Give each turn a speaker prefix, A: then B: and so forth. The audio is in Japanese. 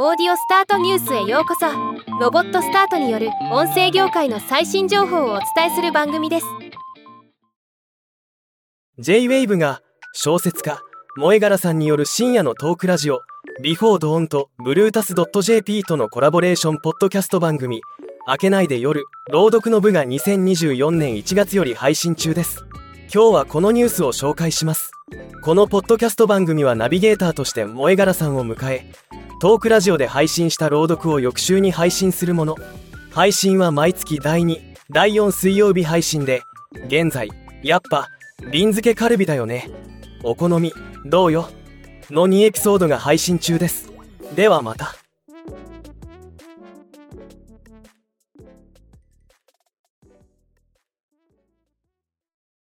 A: オーディオスタートニュースへようこそ。ロボットスタートによる音声業界の最新情報をお伝えする番組です。
B: J-WAVE が小説家萌え柄さんによる深夜のトークラジオビフォードオンとブルータス .jp とのコラボレーションポッドキャスト番組明けないで夜朗読の部が2024年1月より配信中です。今日はこのニュースを紹介します。このポッドキャスト番組はナビゲーターとして萌え柄さんを迎えトークラジオで配信した朗読を翌週に配信するもの。配信は毎月第2第4水曜日配信で現在やっぱ瓶漬けカルビだよね。お好みどうよ？の2エピソードが配信中です。ではまた。